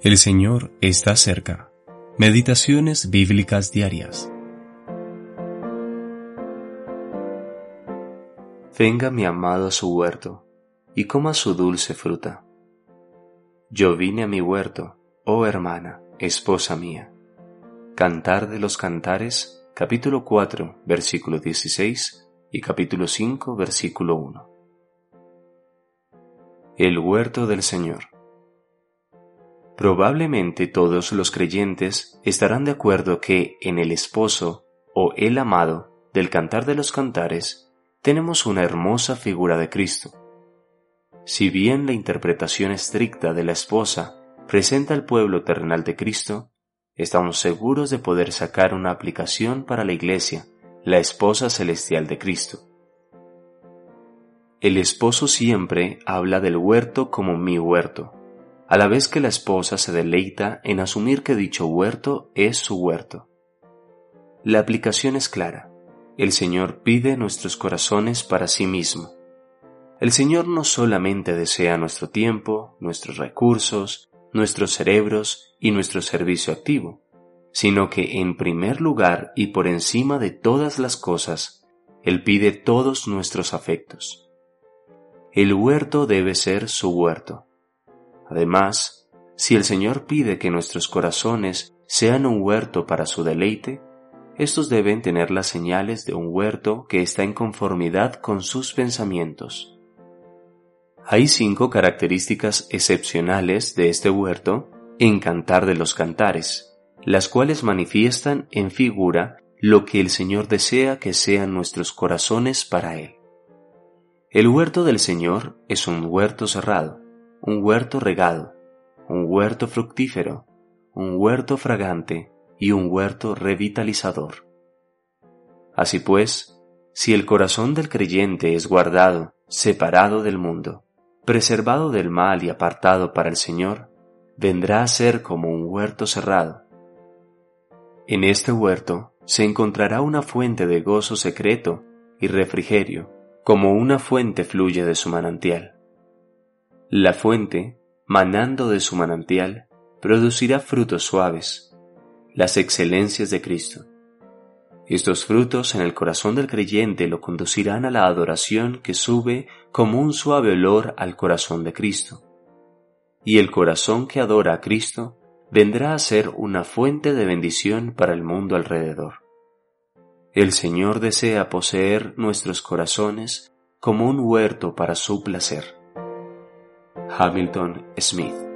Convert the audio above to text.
El Señor está cerca. Meditaciones bíblicas diarias. Venga mi amado a su huerto y coma su dulce fruta. Yo vine a mi huerto, oh hermana, esposa mía. Cantar de los Cantares, capítulo 4, versículo 16 y capítulo 5, versículo 1. El huerto del Señor. Probablemente todos los creyentes estarán de acuerdo que en el esposo o el amado del Cantar de los Cantares tenemos una hermosa figura de Cristo. Si bien la interpretación estricta de la esposa presenta al pueblo terrenal de Cristo, estamos seguros de poder sacar una aplicación para la Iglesia, la esposa celestial de Cristo. El esposo siempre habla del huerto como mi huerto, a la vez que la esposa se deleita en asumir que dicho huerto es su huerto. La aplicación es clara. El Señor pide nuestros corazones para sí mismo. El Señor no solamente desea nuestro tiempo, nuestros recursos, nuestros cerebros y nuestro servicio activo, sino que en primer lugar y por encima de todas las cosas, Él pide todos nuestros afectos. El huerto debe ser su huerto Además, si el Señor pide que nuestros corazones sean un huerto para su deleite, estos deben tener las señales de un huerto que está en conformidad con sus pensamientos. Hay cinco características excepcionales de este huerto en Cantar de los Cantares, las cuales manifiestan en figura lo que el Señor desea que sean nuestros corazones para Él. El huerto del Señor es un huerto cerrado, un huerto regado, un huerto fructífero, un huerto fragante y un huerto revitalizador. Así pues, si el corazón del creyente es guardado, separado del mundo, preservado del mal y apartado para el Señor, vendrá a ser como un huerto cerrado. En este huerto se encontrará una fuente de gozo secreto y refrigerio, como una fuente fluye de su manantial. La fuente, manando de su manantial, producirá frutos suaves, las excelencias de Cristo. Estos frutos en el corazón del creyente lo conducirán a la adoración que sube como un suave olor al corazón de Cristo. Y el corazón que adora a Cristo vendrá a ser una fuente de bendición para el mundo alrededor. El Señor desea poseer nuestros corazones como un huerto para su placer. Hamilton Smith.